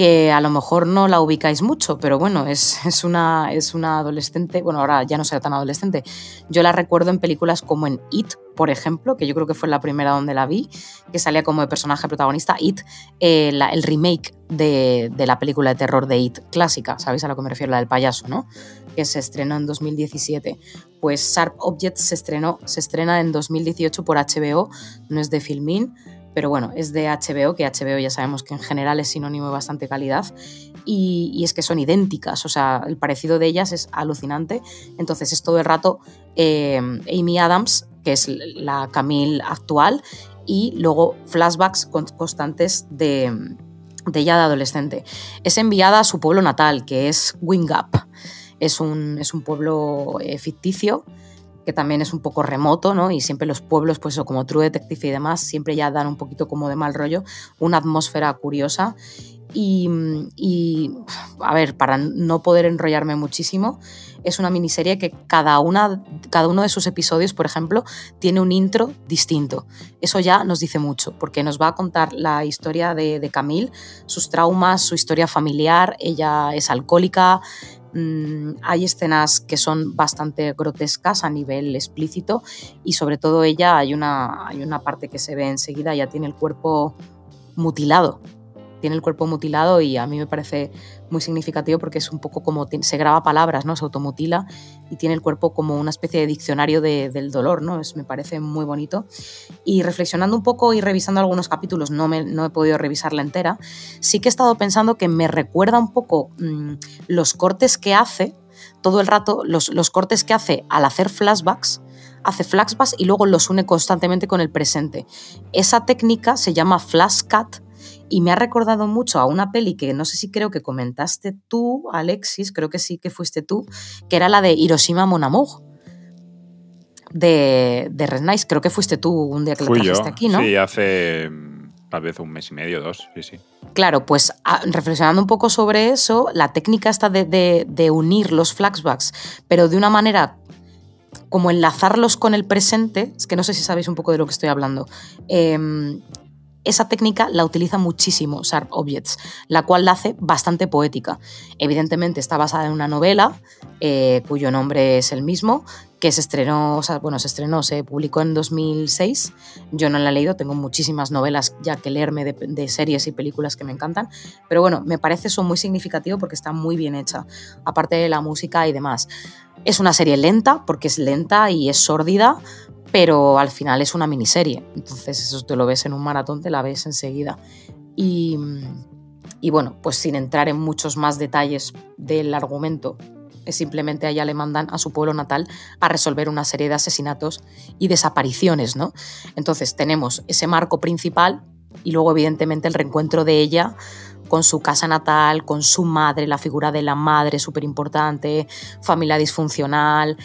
que a lo mejor no la ubicáis mucho, pero bueno, es, es, una, es una adolescente, bueno, ahora ya no será tan adolescente. Yo la recuerdo en películas como en It, por ejemplo, que yo creo que fue la primera donde la vi, que salía como de personaje protagonista, It, eh, el remake de, de, la película de terror de It clásica, ¿sabéis a lo que me refiero? La del payaso, ¿no? Que se estrenó en 2017. Pues Sharp Objects se, estrenó, se estrena en 2018 por HBO, no es de Filmin pero bueno, es de HBO, que HBO ya sabemos que en general es sinónimo de bastante calidad, y, es que son idénticas, o sea, el parecido de ellas es alucinante, entonces es todo el rato eh, Amy Adams, que es la Camille actual, y luego flashbacks constantes de, ella de adolescente. Es enviada a su pueblo natal, que es Wingup. Es un, es un pueblo eh, ficticio que también es un poco remoto, ¿no? Y siempre los pueblos, pues eso, como True Detective y demás, siempre ya dan un poquito como de mal rollo, una atmósfera curiosa. Y, a ver, para no poder enrollarme muchísimo, es una miniserie que cada, una, cada uno de sus episodios, por ejemplo, tiene un intro distinto. Eso ya nos dice mucho, porque nos va a contar la historia de, de Camille, sus traumas, su historia familiar. Ella es alcohólica, Mm, hay escenas que son bastante grotescas a nivel explícito y sobre todo ella hay una, hay una parte que se ve enseguida, ya tiene el cuerpo mutilado tiene el cuerpo mutilado y a mí me parece muy significativo porque es un poco como se graba palabras, ¿no? Se automutila y tiene el cuerpo como una especie de diccionario del dolor, ¿no? Es, me parece muy bonito. Y reflexionando un poco y revisando algunos capítulos, no, me, no he podido revisarla entera, sí que he estado pensando que me recuerda un poco mm, los cortes que hace, todo el rato, los, los cortes que hace al hacer flashbacks, hace flashbacks y luego los une constantemente con el presente. Esa técnica se llama flash cut y me ha recordado mucho a una peli que no sé si creo que comentaste tú, Alexis, creo que sí que fuiste tú, que era la de Hiroshima Mon Amour. De, de Red Nice. Creo que fuiste tú un día que la trajiste aquí, ¿no? Sí, hace mm, tal vez un mes y medio, dos, sí, sí. Claro, pues ah, reflexionando un poco sobre eso, la técnica está de, de, unir los flashbacks, pero de una manera como enlazarlos con el presente, es que no sé si sabéis un poco de lo que estoy hablando, eh, esa técnica la utiliza muchísimo Sharp Objects, la cual la hace bastante poética. Evidentemente está basada en una novela eh, cuyo nombre es el mismo, que se estrenó, o sea, bueno, se estrenó, se publicó en 2006. Yo no la he leído, tengo muchísimas novelas ya que leerme de, series y películas que me encantan, pero bueno, me parece eso muy significativo porque está muy bien hecha, aparte de la música y demás. Es una serie lenta, porque es lenta y es sórdida, pero al final es una miniserie. Entonces, eso te lo ves en un maratón, te la ves enseguida. Y, y bueno, pues sin entrar en muchos más detalles del argumento, simplemente ella le mandan a su pueblo natal a resolver una serie de asesinatos y desapariciones, ¿no? Entonces tenemos ese marco principal y luego evidentemente el reencuentro de ella con su casa natal, con su madre, la figura de la madre súper importante, familia disfuncional,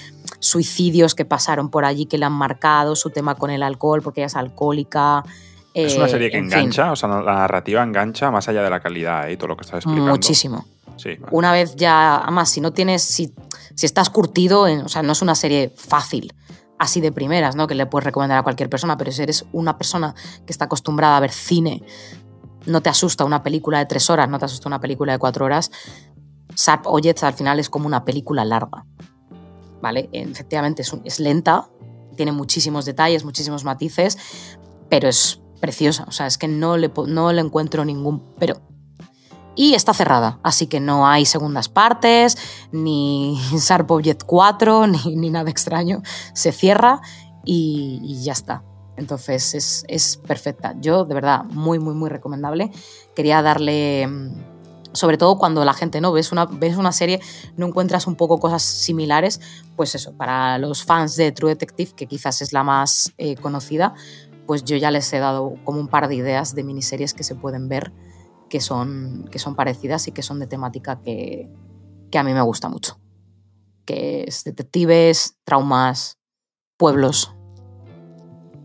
suicidios que pasaron por allí que le han marcado, su tema con el alcohol, porque ella es alcohólica. Es una eh, serie que en engancha, fin, o sea, la narrativa engancha más allá de la calidad ¿eh? y todo lo que estás explicando. muchísimo. Sí, vale. Una vez ya, además, si no tienes, si, si estás curtido, en- o sea, no es una serie fácil, así de primeras, ¿no? Que le puedes recomendar a cualquier persona, pero si eres una persona que está acostumbrada a ver cine, no te asusta una película de tres horas, no te asusta una película de cuatro horas, Sharp Objects al final es como una película larga, ¿vale? Efectivamente es, lenta, tiene muchísimos detalles, muchísimos matices, pero es preciosa, o sea, es que no le, no le encuentro ningún pero. Y está cerrada, así que no hay segundas partes, ni Sharp Object 4, ni, ni nada extraño. Se cierra y, y ya está. Entonces es, es perfecta. Yo, de verdad, muy, muy, muy recomendable. Quería darle, mm, sobre todo cuando la gente no ves una, ves una serie, no encuentras un poco cosas similares, pues eso, para los fans de True Detective, que quizás es la más eh, conocida, pues yo ya les he dado como un par de ideas de miniseries que se pueden ver que son, que son parecidas y que son de temática que, que a mí me gusta mucho. Que es detectives, traumas, pueblos,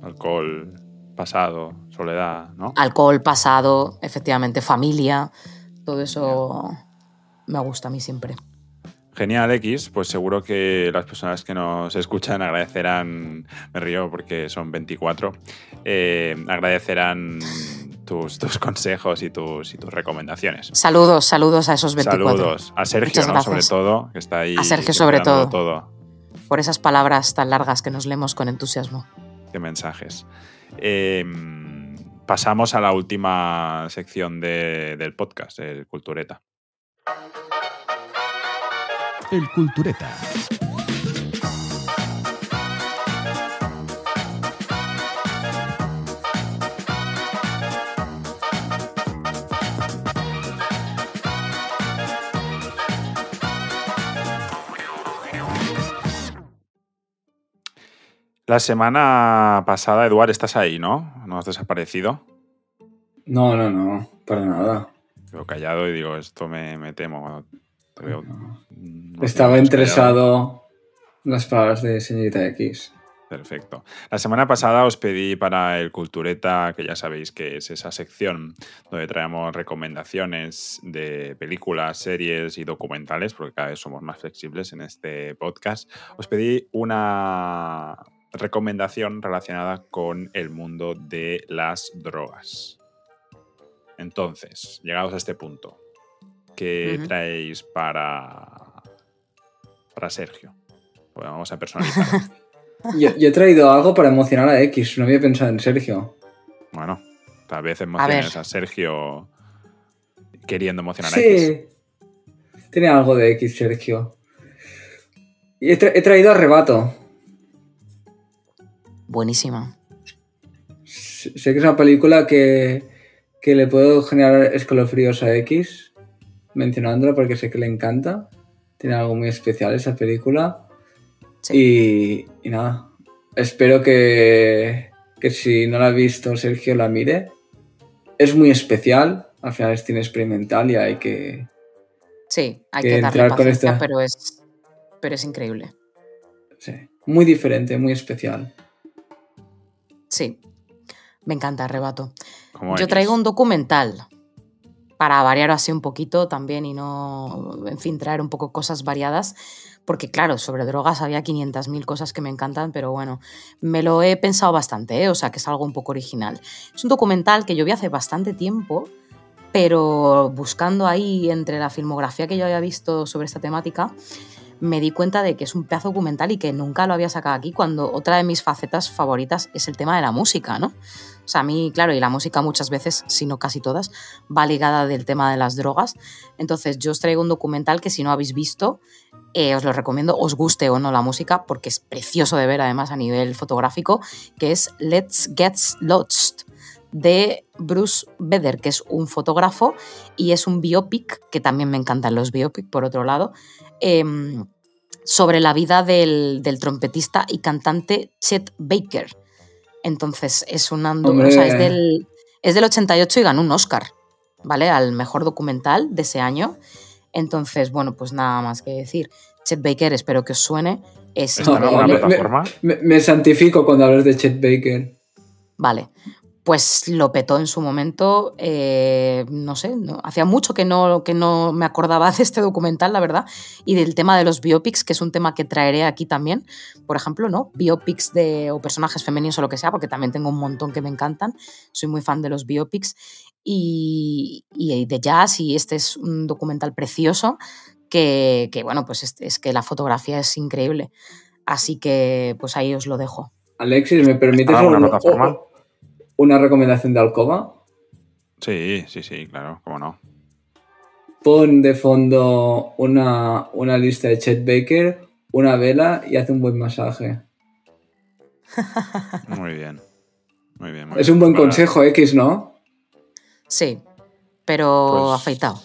Alcohol, pasado, soledad, ¿no? alcohol, pasado, efectivamente, familia. Todo eso me gusta a mí siempre. Genial, X. Pues seguro que las personas que nos escuchan agradecerán, me río porque son 24, eh, agradecerán tus, tus consejos y tus, y tus recomendaciones. Saludos, saludos a esos 24. Saludos a Sergio, sobre todo, que está ahí. A Sergio, sobre dándolo todo. Por esas palabras tan largas que nos leemos con entusiasmo. Qué mensajes. Eh, pasamos a la última sección de- del podcast, el Cultureta. El Cultureta. La semana pasada, Eduard, estás ahí, ¿no? ¿No has desaparecido? No, no, no, para nada. Veo callado y digo, esto me, me temo. Te veo- no Estaba interesado en las palabras de señorita X. Perfecto. La semana pasada os pedí para el Cultureta, que ya sabéis que es esa sección donde traemos recomendaciones de películas, series y documentales, porque cada vez somos más flexibles en este podcast. Os pedí una recomendación relacionada con el mundo de las drogas. Entonces, llegados a este punto, ¿qué traéis para, para Sergio? Pues vamos a personalizar. Yo, yo he traído algo para emocionar a X, no había pensado en Sergio. Bueno, tal vez emociones a, ver. Sergio queriendo emocionar a X. Sí, tiene algo de X, Sergio. Y he, tra- he traído Arrebato. Buenísima. Sé que es una película que, que le puedo generar escalofríos a X, mencionándola porque sé que le encanta. Tiene algo muy especial esa película. Sí. Y, y nada, espero que, que si no la ha visto Sergio la mire. Es muy especial, al final es cine experimental y hay que... Sí, hay que que, darle entrar con esta- pero, es, pero es increíble. sí, muy diferente, muy especial. Sí, me encanta Arrebato. Yo traigo un documental para variar así un poquito también y no, en fin, traer un poco cosas variadas, porque claro, sobre drogas había 500.000 cosas que me encantan, pero bueno, me lo he pensado bastante, ¿eh? o sea que es algo un poco original. Es un documental que yo vi hace bastante tiempo, pero buscando ahí entre la filmografía que yo había visto sobre esta temática, me di cuenta de que es un pedazo documental y que nunca lo había sacado aquí cuando otra de mis facetas favoritas es el tema de la música, ¿no? O sea, a mí, claro, y la música muchas veces, si no casi todas, va ligada del tema de las drogas. Entonces yo os traigo un documental que si no habéis visto, eh, os lo recomiendo, os guste o no la música, porque es precioso de ver además a nivel fotográfico, que es Let's Get Lost de Bruce Beder, que es un fotógrafo y es un biopic, que también me encantan los biopic, por otro lado, em, sobre la vida del, trompetista y cantante Chet Baker. Entonces, es un es del, es del 88 y ganó un Oscar, ¿vale? Al mejor documental de ese año. Entonces, bueno, pues nada más que decir. Chet Baker, espero que os suene. Es ¿Está en alguna plataforma? Me, me, santifico cuando hablas de Chet Baker. Vale pues lo petó en su momento. Eh, no sé, hacía mucho que no, que no me acordaba de este documental, la verdad, y del tema de los biopics, que es un tema que traeré aquí también. Por ejemplo, ¿no? Biopics de, o personajes femeninos o lo que sea, porque también tengo un montón que me encantan. Soy muy fan de los biopics y, de jazz, y este es un documental precioso que, bueno, pues es, que la fotografía es increíble. Así que, pues ahí os lo dejo. Alexis, ¿me permites una plataforma? Una recomendación de Alcoba? Sí, sí, sí, claro, cómo no. Pon de fondo una, lista de Chet Baker, una vela y hace un buen masaje. Muy bien. Muy bien. es un buen consejo, X, ¿no? Sí, pero pues afeitado.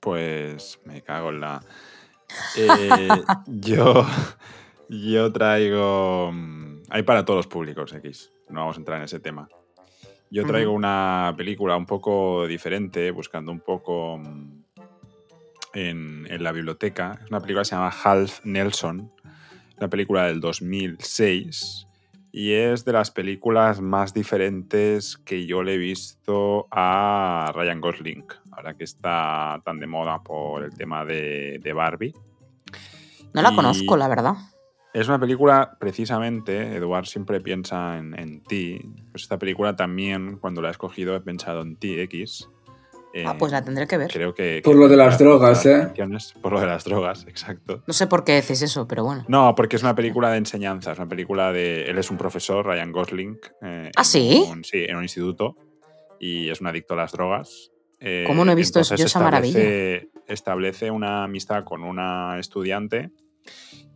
Pues me cago en la. Eh, yo, yo traigo. Mm, hay para todos los públicos, X no vamos a entrar en ese tema. Yo traigo una película un poco diferente, buscando un poco mm, en, la biblioteca. Es una película que se llama Half Nelson, una película del 2006 y es de las películas más diferentes que yo le he visto a Ryan Gosling, ahora que está tan de moda por el tema de, Barbie. No la conozco, la verdad. Es una película, precisamente, Eduard siempre piensa en, ti. Pues esta película también, cuando la he escogido, he pensado en ti, X. ah, pues la tendré que ver. Creo que. Por lo de las drogas, ¿eh? Por lo de las drogas, exacto. No sé por qué decís eso, pero bueno. No, porque es una película de enseñanza. Es una película de. Él es un profesor, Ryan Gosling. Eh, ¿Ah, sí? sí, en un instituto. Y es un adicto a las drogas. Eh, ¿Cómo no he visto eso, esa maravilla? Establece una amistad con una estudiante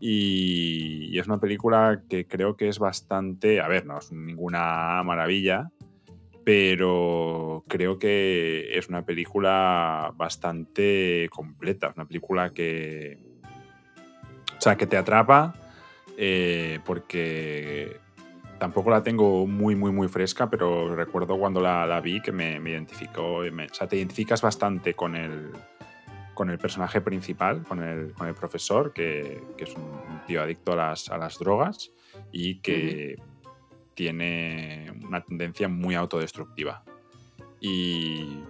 y, es una película que creo que es bastante, a ver, no es ninguna maravilla, pero creo que es una película bastante completa, una película que, o sea, que te atrapa eh, porque tampoco la tengo muy, muy, muy fresca, pero recuerdo cuando la, vi que me, identificó, o sea, te identificas bastante con el, con el personaje principal, con el, con el profesor, que, es un tío adicto a las, a las drogas y que tiene una tendencia muy autodestructiva. Y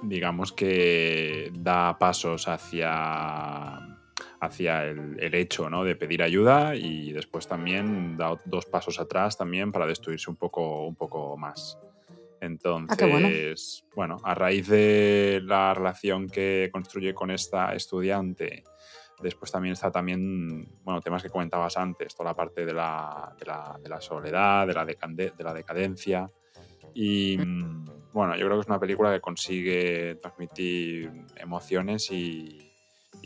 digamos que da pasos hacia, hacia el, hecho ¿no? de pedir ayuda y después también da dos pasos atrás también para destruirse un poco, un poco más. Ah, Entonces, bueno. a raíz de la relación que construye con esta estudiante, después también está también, bueno, temas que comentabas antes, toda la parte de la, de la, soledad, de la, de la decadencia. Y mm, bueno, yo creo que es una película que consigue transmitir emociones y,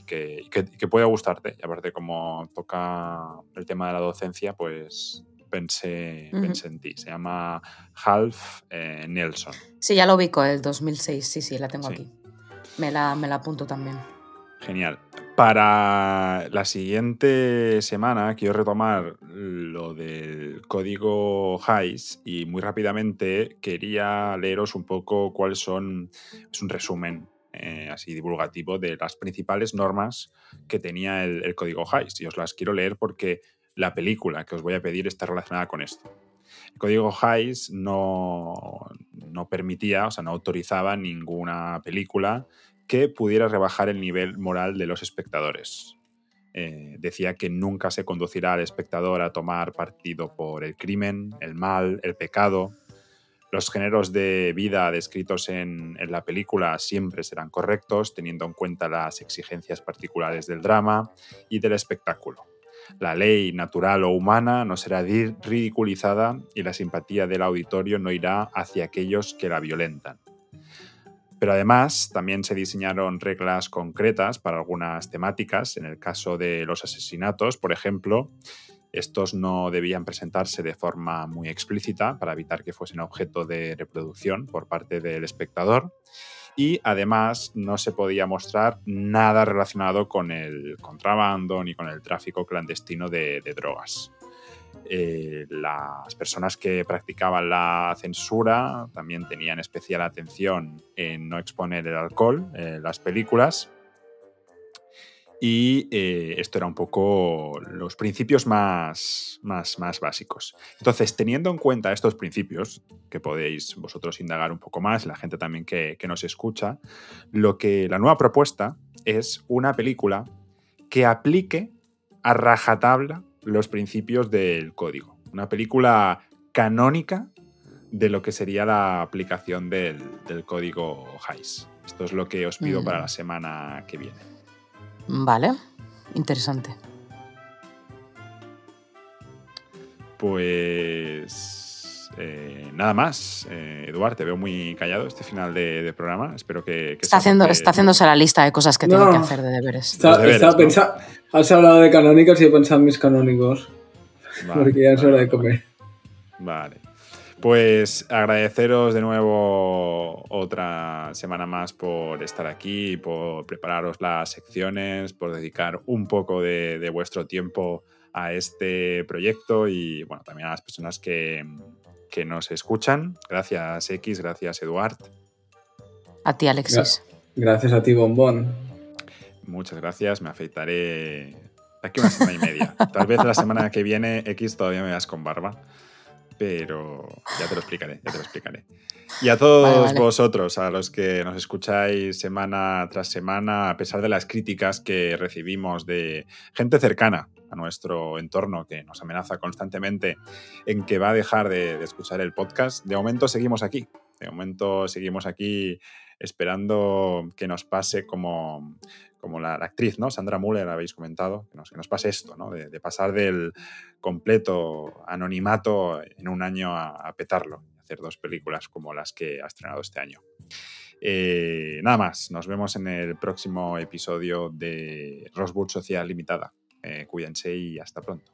que, que, puede gustarte. Y aparte, como toca el tema de la docencia, pues pensé, en ti. Se llama Half eh, Nelson. Sí, ya lo ubico, el 2006. Sí, sí, la tengo aquí. Me la, me la apunto también. Genial. Para la siguiente semana quiero retomar lo del código HIGHS y muy rápidamente quería leeros un poco cuáles son, es un resumen eh, así divulgativo de las principales normas que tenía el, el código HIGHS y os las quiero leer porque la película que os voy a pedir está relacionada con esto. El código HIGHS no, no permitía, o sea, no autorizaba ninguna película que pudiera rebajar el nivel moral de los espectadores. Eh, decía que nunca se conducirá al espectador a tomar partido por el crimen, el mal, el pecado. Los géneros de vida descritos en, en, la película siempre serán correctos, teniendo en cuenta las exigencias particulares del drama y del espectáculo. La ley natural o humana no será ridiculizada y la simpatía del auditorio no irá hacia aquellos que la violentan. Pero además también se diseñaron reglas concretas para algunas temáticas. En el caso de los asesinatos, por ejemplo, estos no debían presentarse de forma muy explícita para evitar que fuesen objeto de reproducción por parte del espectador y además no se podía mostrar nada relacionado con el contrabando ni con el tráfico clandestino de, drogas. Eh, las personas que practicaban la censura también tenían especial atención en no exponer el alcohol en las películas y eh, esto era un poco los principios más, más, más básicos. Entonces, teniendo en cuenta estos principios, que podéis vosotros indagar un poco más, la gente también que, que nos escucha, lo que la nueva propuesta es una película que aplique a rajatabla los principios del código. Una película canónica de lo que sería la aplicación del, del código HICE. Esto es lo que os pido para mm. la semana que viene. Vale, interesante. Pues eh, nada más. Eh, Eduard, te veo muy callado este final de, programa. Espero que... está, haciendo, está haciéndose la lista de cosas que tiene que hacer de deberes. has hablado de canónicos y he pensado en mis canónicos. porque ya es hora de comer. Vale. Pues agradeceros de nuevo otra semana más por estar aquí, por prepararos las secciones, por dedicar un poco de, vuestro tiempo a este proyecto y bueno, también a las personas que, que nos escuchan. Gracias X, gracias Eduard. A ti Alexis. Gracias a ti Bombón. Muchas gracias, me afeitaré aquí una semana y media. Tal vez la semana que viene X todavía me das con barba pero ya te lo explicaré, ya te lo explicaré. Y a todos vosotros, a los que nos escucháis semana tras semana, a pesar de las críticas que recibimos de gente cercana a nuestro entorno que nos amenaza constantemente en que va a dejar de, de escuchar el podcast, de momento seguimos aquí. De momento seguimos aquí esperando que nos pase como, como la, actriz, ¿no? Sandra Muller, habéis comentado, que nos, que nos pase esto, ¿no? De, pasar del completo anonimato en un año a, petarlo, hacer dos películas como las que ha estrenado este año. Eh, nada más, nos vemos en el próximo episodio de Rosewood Social Limitada. Eh, cuídense y hasta pronto.